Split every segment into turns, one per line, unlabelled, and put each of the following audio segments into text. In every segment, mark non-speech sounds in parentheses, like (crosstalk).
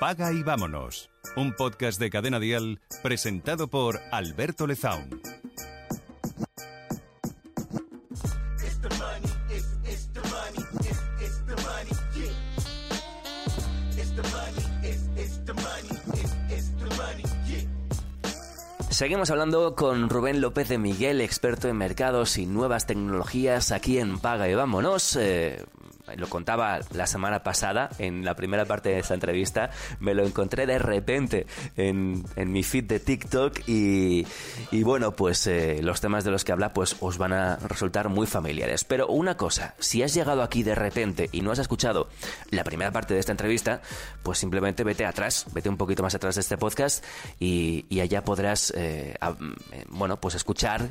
Paga y vámonos. Un podcast de Cadena Dial presentado por Alberto Lezaun.
Seguimos hablando con Rubén López de Miguel, experto en mercados y nuevas tecnologías aquí en Paga y Vámonos. Eh, lo contaba la semana pasada en la primera parte de esta entrevista, me lo encontré de repente en, mi feed de TikTok y, bueno, pues eh, los temas de los que habla pues os van a resultar muy familiares. Pero una cosa, si has llegado aquí de repente y no has escuchado la primera parte de esta entrevista, pues simplemente vete atrás, vete un poquito más atrás de este podcast y, allá podrás, eh, eh, bueno, pues escuchar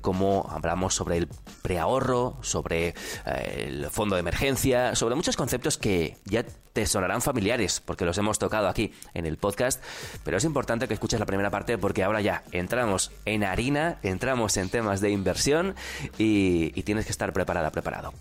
cómo hablamos sobre el preahorro, sobre el fondo de emergencia, sobre muchos conceptos que ya te sonarán familiares porque los hemos tocado aquí en el podcast, pero es importante que escuches la primera parte porque ahora ya entramos en harina, entramos en temas de inversión y, y tienes que estar preparada, preparado.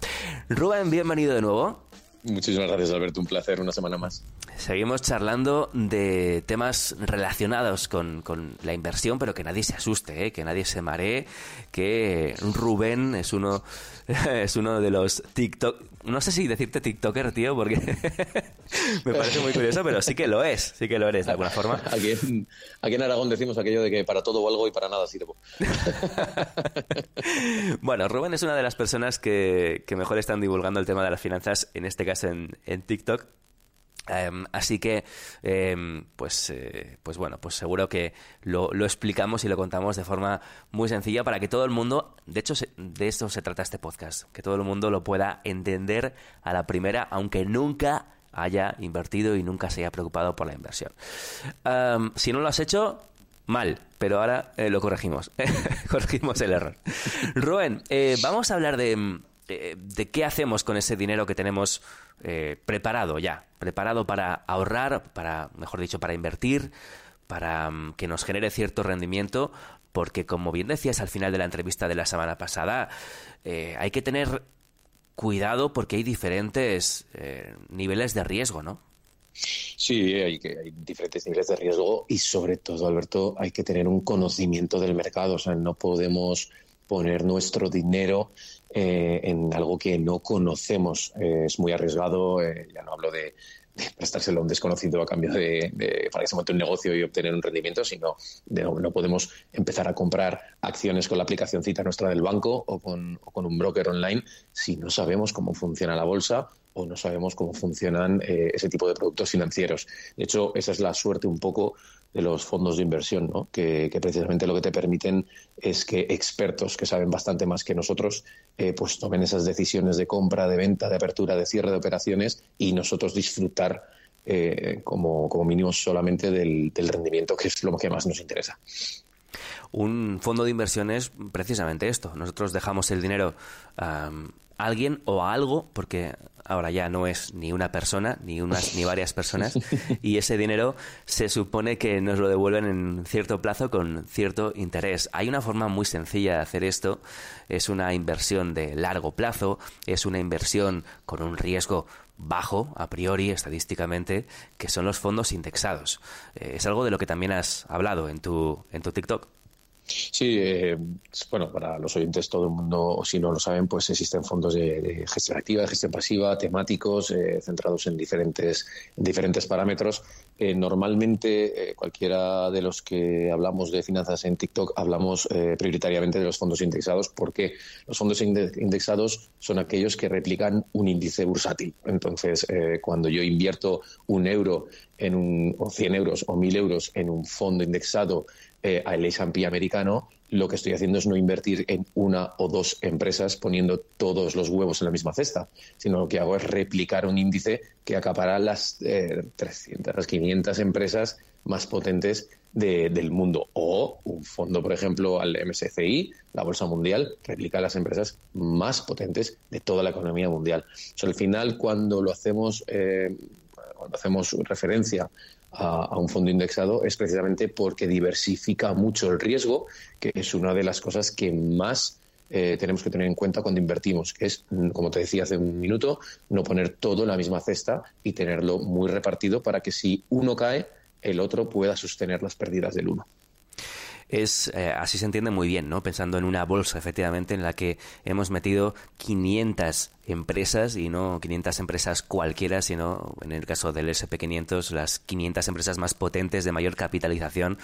Rubén, bienvenido de nuevo.
Muchísimas gracias, Alberto. Un placer, una semana más.
Seguimos charlando de temas relacionados con, la inversión, pero que nadie se asuste, ¿eh? que nadie se maree, que Rubén es uno, (laughs) es uno de los TikTok... No sé si decirte TikToker, tío, porque (laughs) me parece muy curioso, pero sí que lo es, sí que lo eres de alguna forma.
Aquí en, aquí en Aragón decimos aquello de que para todo algo y para nada sirvo. (laughs)
bueno, Rubén es una de las personas que, que mejor están divulgando el tema de las finanzas, en este caso en, TikTok. Em, así que, em, pues, eh, pues bueno, pues seguro que lo, explicamos y lo contamos de forma muy sencilla para que todo el mundo, de hecho, de esto se trata este podcast, que todo el mundo lo pueda entender a la primera, aunque nunca haya invertido y nunca se haya preocupado por la inversión. Em, si no lo has hecho, mal, pero ahora eh, lo corregimos, (laughs) corregimos el error. Rubén, eh, vamos a hablar de eh, de qué hacemos con ese dinero que tenemos eh, preparado ya, preparado para ahorrar, para, mejor dicho, para invertir, para mm, que nos genere cierto rendimiento, porque como bien decías al final de la entrevista de la semana pasada, eh, hay que tener cuidado porque hay diferentes niveles de riesgo, ¿no?
Sí, hay, que, hay diferentes niveles de riesgo y sobre todo, Alberto, hay que tener un conocimiento del mercado. O sea, no podemos poner nuestro dinero eh, en algo que no conocemos. Eh, es muy arriesgado, eh, ya no hablo de, prestárselo a un desconocido a cambio de, para que se monte un negocio y obtener un rendimiento, sino de, no podemos empezar a comprar acciones con la aplicación cita nuestra del banco o con, o con un broker online si no sabemos cómo funciona la bolsa o no sabemos cómo funcionan ese tipo de productos financieros. De hecho, esa es la suerte un poco de los fondos de inversión, ¿no? que, precisamente lo que te permiten es que expertos que saben bastante más que nosotros eh, pues tomen esas decisiones de compra, de venta, de apertura, de cierre de operaciones y nosotros disfrutar eh, como, como, mínimo solamente del, rendimiento, que es lo que más nos interesa.
Un fondo de inversión es precisamente esto. Nosotros dejamos el dinero a alguien o a algo, porque ahora ya no es ni una persona, ni unas ni varias personas, (laughs) y ese dinero se supone que nos lo devuelven en cierto plazo con cierto interés. Hay una forma muy sencilla de hacer esto, es una inversión de largo plazo, es una inversión con un riesgo bajo a priori estadísticamente, que son los fondos indexados. Eh, es algo de lo que también has hablado en tu en tu TikTok.
Sí, eh, bueno, para los oyentes todo el mundo, si no lo saben, pues existen fondos de, gestión activa, de gestión pasiva, temáticos, eh, centrados en diferentes, diferentes parámetros. Eh, normalmente, cualquiera de los que hablamos de finanzas en TikTok, hablamos prioritariamente de los fondos indexados, porque los fondos indexados son aquellos que replican un índice bursátil. Entonces, cuando yo invierto un euro en un, o 100 euros o 1000 euros en un fondo indexado eh, al S&P americano, lo que estoy haciendo es no invertir en una o dos empresas poniendo todos los huevos en la misma cesta, sino lo que hago es replicar un índice que acapara las eh, 300, las 500 empresas más potentes del mundo. O un fondo, por ejemplo, al MSCI, la Bolsa Mundial, replica las empresas más potentes de toda la economía mundial. al final, cuando lo hacemos, eh, cuando hacemos referencia a, un fondo indexado es precisamente porque diversifica mucho el riesgo, que es una de las cosas que más eh, tenemos que tener en cuenta cuando invertimos, que es, mm, como te decía hace un minuto, no poner todo en la misma cesta y tenerlo muy repartido para que si uno cae, el otro pueda sostener las pérdidas del uno
es eh, así se entiende muy bien, ¿no? Pensando en una bolsa, efectivamente, en la que hemos metido 500 empresas y no 500 empresas cualquiera, sino en el caso del SP500 las 500 empresas más potentes de mayor capitalización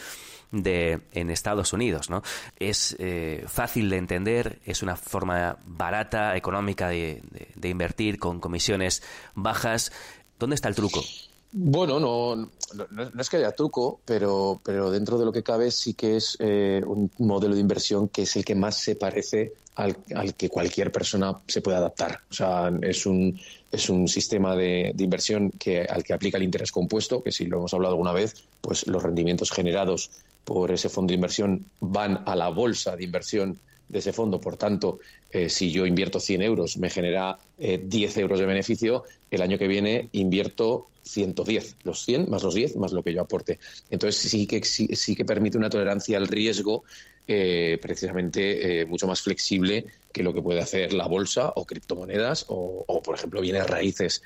de en Estados Unidos, ¿no? Es eh, fácil de entender, es una forma barata, económica de invertir con comisiones bajas. ¿Dónde está el truco?
Bueno, no, no, es que haya truco, pero, pero dentro de lo que cabe sí que es eh, un modelo de inversión que es el que más se parece al, que cualquier persona se puede adaptar. O sea, es un, es un sistema de, de, inversión que, al que aplica el interés compuesto, que si lo hemos hablado alguna vez, pues los rendimientos generados por ese fondo de inversión van a la bolsa de inversión de ese fondo. Por tanto, eh, si yo invierto 100 euros, me genera 10 eh, euros de beneficio, el año que viene invierto 110, los 100 más los 10 más lo que yo aporte. Entonces sí que, sí, que permite una tolerancia al riesgo eh, precisamente mucho más flexible que lo que puede hacer la bolsa o criptomonedas o, o por ejemplo, bienes raíces.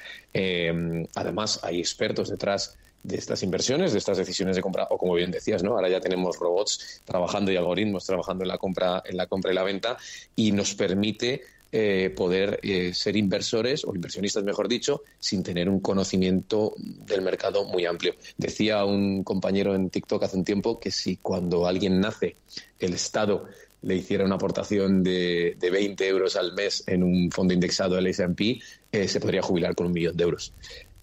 además, hay expertos detrás de estas inversiones, de estas decisiones de compra, o como bien decías, ¿no? Ahora ya tenemos robots trabajando y algoritmos trabajando en la compra, en la compra y la venta, y nos permite eh, poder eh, ser inversores o inversionistas, mejor dicho, sin tener un conocimiento del mercado muy amplio. Decía un compañero en TikTok hace un tiempo que si cuando alguien nace el Estado le hiciera una aportación de, de 20 euros al mes en un fondo indexado del S&P, eh, se podría jubilar con un millón de euros.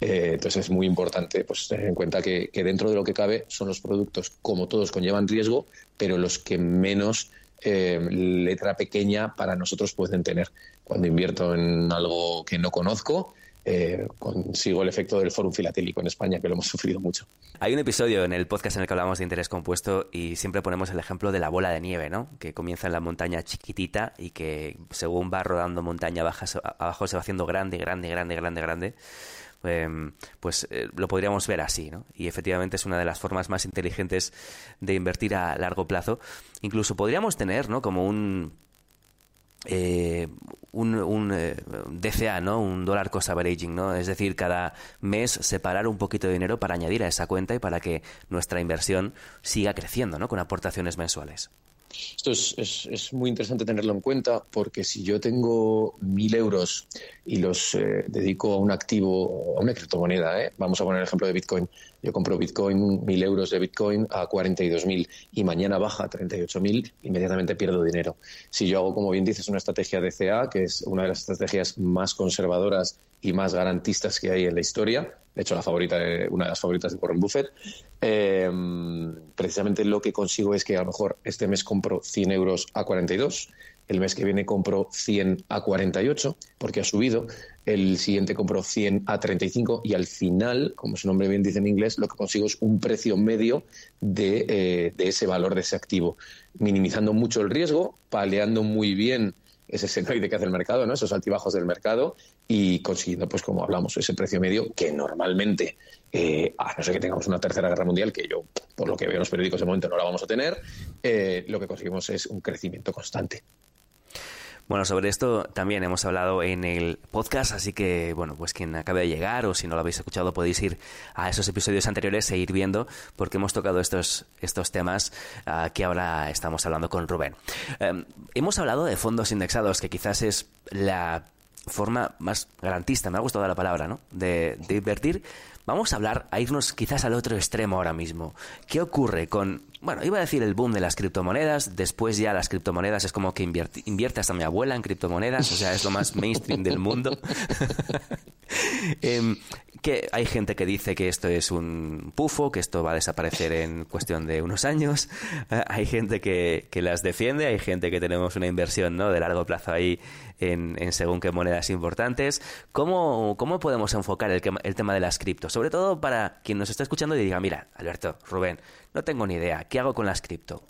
Eh, entonces es muy importante pues, tener en cuenta que, dentro de lo que cabe son los productos, como todos, conllevan riesgo, pero los que menos eh, letra pequeña para nosotros pueden tener. Cuando invierto en algo que no conozco, eh, consigo el efecto del fórum filatélico en España, que lo hemos (laughs) sufrido mucho.
Hay un episodio en el podcast en el que hablamos de interés compuesto y siempre ponemos el ejemplo de la bola de nieve, ¿no? Que comienza en la montaña chiquitita y que según va rodando montaña abajo se va haciendo grande, grande, grande, grande, grande Em, pues eh, lo podríamos ver así, ¿no? Y efectivamente es una de las formas más inteligentes de invertir a largo plazo. Incluso podríamos tener, ¿no? Como un eh, un, eh, DCA, ¿no? Un dólar cost averaging, ¿no? Es decir, cada mes separar un poquito de dinero para añadir a esa cuenta y para que nuestra inversión siga creciendo, ¿no? Con aportaciones mensuales.
Esto es, es, muy interesante tenerlo en cuenta porque si yo tengo mil euros y los eh, dedico a un activo, a una criptomoneda, ¿eh? vamos a poner el ejemplo de Bitcoin. Yo compro Bitcoin, mil euros de Bitcoin a 42.000 y mañana baja a 38.000, inmediatamente pierdo dinero. Si yo hago, como bien dices, una estrategia de CA, que es una de las estrategias más conservadoras y más garantistas que hay en la historia, de hecho la favorita una de las favoritas de Warren Buffett, eh, precisamente lo que consigo es que a lo mejor este mes compro 100 euros a 42, el mes que viene compro 100 a 48 porque ha subido, el siguiente compro 100 a 35 y al final, como su nombre bien dice en inglés, lo que consigo es un precio medio de, eh, de ese valor de ese activo, minimizando mucho el riesgo, paleando muy bien ese senoide que hace el mercado, ¿no? esos altibajos del mercado y consiguiendo, pues como hablamos, ese precio medio que normalmente, eh, a no ser que tengamos una tercera guerra mundial, que yo, por lo que veo en los periódicos de momento, no la vamos a tener, eh, lo que conseguimos es un crecimiento constante.
Bueno, sobre esto también hemos hablado en el podcast, así que, bueno, pues quien acabe de llegar o si no lo habéis escuchado podéis ir a esos episodios anteriores e ir viendo porque hemos tocado estos, estos temas uh, que ahora estamos hablando con Rubén. Um, hemos hablado de fondos indexados, que quizás es la forma más garantista, me ha gustado la palabra, ¿no? De, invertir. Vamos a hablar, a irnos quizás al otro extremo ahora mismo. ¿Qué ocurre con bueno, iba a decir el boom de las criptomonedas, después ya las criptomonedas es como que invierte, hasta mi abuela en criptomonedas, o sea, es lo más mainstream del mundo. (laughs) Em, que hay gente que dice que esto es un pufo, que esto va a desaparecer en cuestión de unos años. (laughs) hay gente que, las defiende, hay gente que tenemos una inversión ¿no? de largo plazo ahí en, según qué monedas importantes. ¿Cómo, cómo podemos enfocar el, el tema de las criptos? Sobre todo para quien nos está escuchando y diga, mira, Alberto, Rubén, no tengo ni idea. ¿Qué hago con las cripto?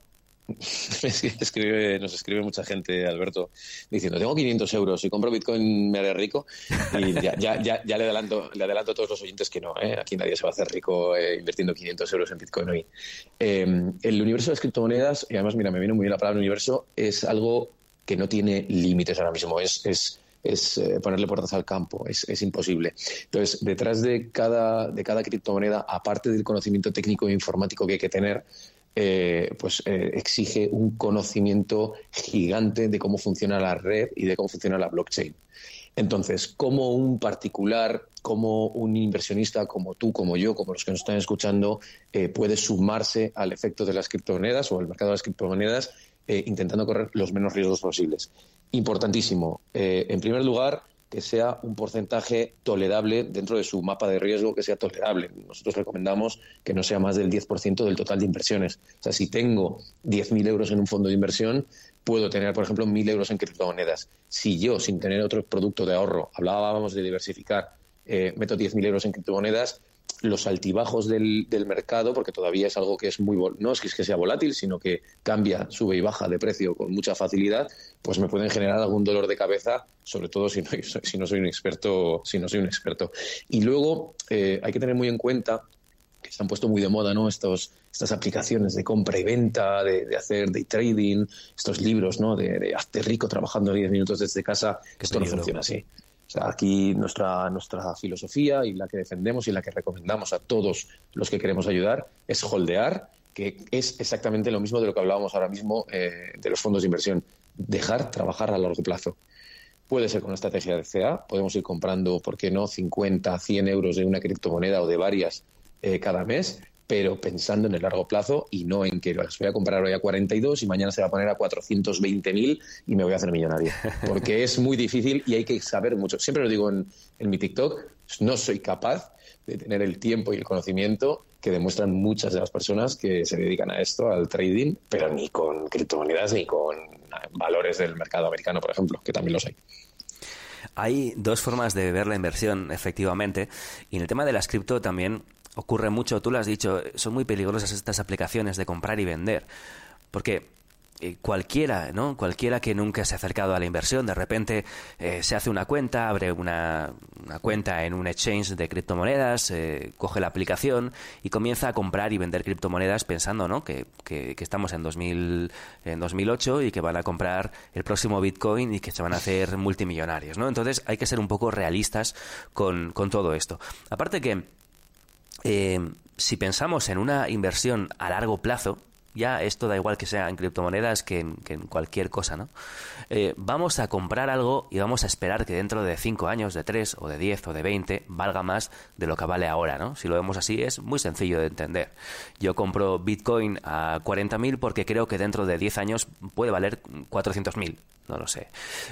(laughs)
nos escribe mucha gente, Alberto, diciendo, tengo 500 euros, y compro Bitcoin me haré rico. Y ya, ya, ya, le, adelanto, le adelanto a todos los oyentes que no, ¿eh? aquí nadie se va a hacer rico eh, invirtiendo 500 euros en Bitcoin hoy. Em, el universo de las criptomonedas, y además, mira, me viene muy bien la palabra universo, es algo que no tiene límites ahora mismo. Es, eh, ponerle puertas al campo, es, es, imposible. Entonces, detrás de cada, de cada criptomoneda, aparte del conocimiento técnico e informático que hay que tener, eh, pues eh, exige un conocimiento gigante de cómo funciona la red y de cómo funciona la blockchain. Entonces, como un particular, como un inversionista, como tú, como yo, como los que nos están escuchando, eh, puede sumarse al efecto de las criptomonedas o al mercado de las criptomonedas intentando correr los menos riesgos posibles? Importantísimo. en primer lugar, que sea un porcentaje tolerable dentro de su mapa de riesgo, que sea tolerable. Nosotros recomendamos que no sea más del 10% del total de inversiones. O sea, si tengo 10.000 euros en un fondo de inversión, puedo tener, por ejemplo, 1.000 euros en criptomonedas. Si yo, sin tener otro producto de ahorro, hablábamos de diversificar, eh, meto 10.000 euros en criptomonedas, los altibajos del, mercado, porque todavía es algo que es muy, no es que, sea volátil, sino que cambia, sube y baja de precio con mucha facilidad, pues me pueden generar algún dolor de cabeza, sobre todo si no, (laughs) si no soy un experto, si no soy un experto. Y luego eh, hay que tener muy en cuenta que se han puesto muy de moda, ¿no? Estos, estas aplicaciones de compra y venta, de, hacer day trading, estos libros, ¿no? De, de hazte rico trabajando 10 minutos desde casa. Esto no funciona así aquí nuestra, nuestra filosofía y la que defendemos y la que recomendamos a todos los que queremos ayudar es holdear, que es exactamente lo mismo de lo que hablábamos ahora mismo eh, de los fondos de inversión, dejar trabajar a largo plazo. Puede ser con una estrategia de CA, podemos ir comprando, ¿por qué no?, 50, 100 euros de una criptomoneda o de varias eh, cada mes, pero pensando en el largo plazo y no en que las voy a comprar hoy a 42 y mañana se va a poner a 420.000 y me voy a hacer millonario. Porque es muy difícil y hay que saber mucho. Siempre lo digo en, mi TikTok, no soy capaz de tener el tiempo y el conocimiento que demuestran muchas de las personas que se dedican a esto, al trading, pero ni con criptomonedas ni con valores del mercado americano, por ejemplo, que también los hay.
Hay dos formas de ver la inversión, efectivamente, y en el tema de las cripto también ocurre mucho, tú lo has dicho, son muy peligrosas estas aplicaciones de comprar y vender, porque eh, cualquiera, ¿no? Cualquiera que nunca se ha acercado a la inversión, de repente eh, se hace una cuenta, abre una, cuenta en un exchange de criptomonedas, eh, coge la aplicación y comienza a comprar y vender criptomonedas pensando, ¿no? Que, que, estamos en, 2000, en 2008 y que van a comprar el próximo Bitcoin y que se van a hacer multimillonarios, ¿no? Entonces hay que ser un poco realistas con, con todo esto. Aparte que eh, si pensamos en una inversión a largo plazo, ya esto da igual que sea en criptomonedas que en, cualquier cosa, ¿no? Eh, vamos a comprar algo y vamos a esperar que dentro de 5 años, de 3 o de 10 o de 20 valga más de lo que vale ahora, ¿no? Si lo vemos así es muy sencillo de entender. Yo compro Bitcoin a 40.000 porque creo que dentro de 10 años puede valer 400.000 no lo sé.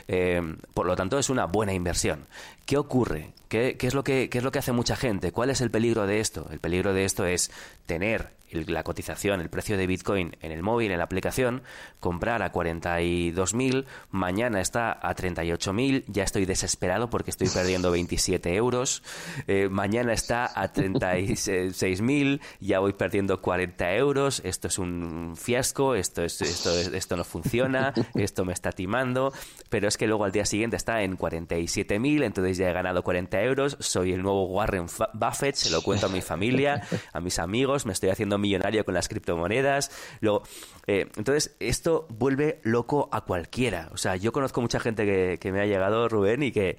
Eh, por lo tanto, es una buena inversión. ¿Qué ocurre? ¿Qué, es lo que, ¿Qué es lo que hace mucha gente? ¿Cuál es el peligro de esto? El peligro de esto es tener la cotización, el precio de Bitcoin en el móvil, en la aplicación, comprar a 42.000, mañana está a 38.000, ya estoy desesperado porque estoy perdiendo 27 euros, eh, mañana está a 36.000, ya voy perdiendo 40 euros, esto es un fiasco, esto, es, esto, esto no funciona, (laughs) esto me está timando, pero es que luego al día siguiente está en 47.000, entonces ya he ganado 40 euros, soy el nuevo Warren Buffett, se lo cuento a mi familia, a mis amigos, me estoy haciendo millonario con las criptomonedas. Luego, eh, entonces, esto vuelve loco a cualquiera. O sea, yo conozco mucha gente que, me ha llegado, Rubén, y que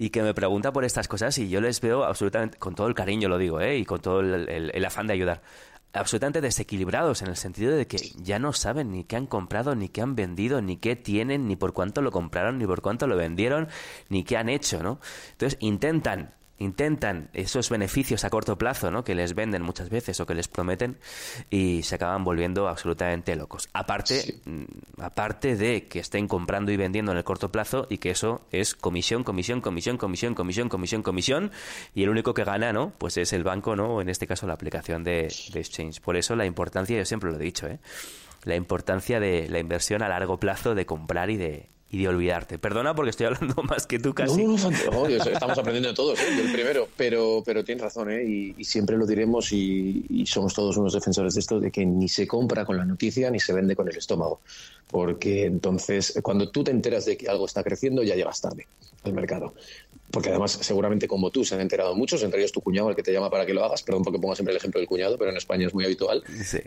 y que me pregunta por estas cosas y yo les veo absolutamente, con todo el cariño lo digo, ¿eh? y con todo el, afán de ayudar, absolutamente desequilibrados en el sentido de que ya no saben ni qué han comprado, ni qué han vendido, ni qué tienen, ni por cuánto lo compraron, ni por cuánto lo vendieron, ni qué han hecho, ¿no? Entonces intentan intentan esos beneficios a corto plazo, ¿no? Que les venden muchas veces o que les prometen y se acaban volviendo absolutamente locos. Aparte, mm, aparte de que estén comprando y vendiendo en el corto plazo y que eso es comisión, comisión, comisión, comisión, comisión, comisión, comisión y el único que gana, ¿no? Pues es el banco, ¿no? O en este caso la aplicación de, de exchange. Por eso la importancia, yo siempre lo he dicho, ¿eh? La importancia de la inversión a largo plazo de comprar y de y de olvidarte. Perdona porque estoy hablando (laughs) más que tú casi.
No, no, estamos aprendiendo todos, ¿eh? el primero, pero, pero tienes razón, ¿eh? y, siempre lo diremos y, somos todos unos defensores de esto, de que ni se compra con la noticia ni se vende con el estómago. Porque entonces cuando tú te enteras de que algo está creciendo ya llevas tarde al mercado. Porque además, seguramente como tú, se han enterado muchos, entre ellos tu cuñado, el que te llama para que lo hagas. Perdón porque pongo siempre el ejemplo del cuñado, pero en España es muy habitual.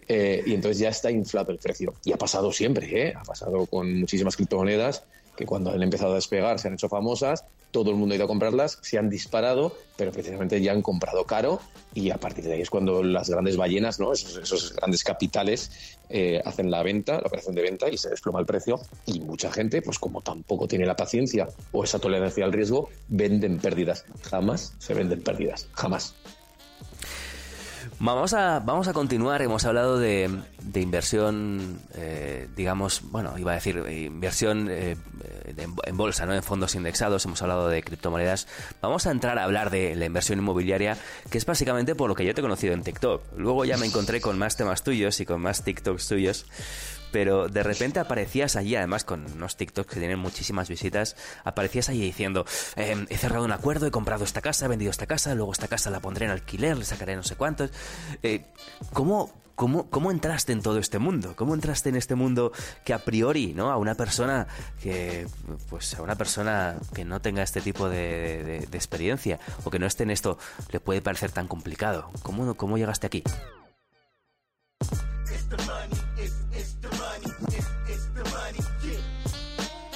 Eh, y entonces ya está inflado el precio. Y ha pasado siempre, ¿eh? Ha pasado con muchísimas criptomonedas que cuando han empezado a despegar se han hecho famosas, todo el mundo ha ido a comprarlas, se han disparado, pero precisamente ya han comprado caro y a partir de ahí es cuando las grandes ballenas, ¿no? esos, grandes capitales eh, hacen la venta, la operación de venta y se desploma el precio y mucha gente, pues como tampoco tiene la paciencia o esa tolerancia al riesgo, venden pérdidas. Jamás se venden pérdidas, jamás.
Vamos a, vamos a continuar. Hemos hablado de, inversión, eh, digamos, bueno, iba a decir inversión eh, en bolsa, ¿no? En fondos indexados. Hemos hablado de criptomonedas. Vamos a entrar a hablar de la inversión inmobiliaria, que es básicamente por lo que yo te he conocido en TikTok. Luego ya me encontré con más temas tuyos y con más TikToks tuyos pero de repente aparecías allí, además con unos TikToks que tienen muchísimas visitas, aparecías allí diciendo, em, he cerrado un acuerdo, he comprado esta casa, he vendido esta casa, luego esta casa la pondré en alquiler, le sacaré no sé cuántos. Eh, ¿Cómo, ¿Cómo, entraste en todo este mundo? ¿Cómo entraste en este mundo que a priori, ¿no? A una persona que, pues, a una persona que no tenga este tipo de, experiencia o que no esté en esto, le puede parecer tan complicado? ¿Cómo, cómo llegaste aquí?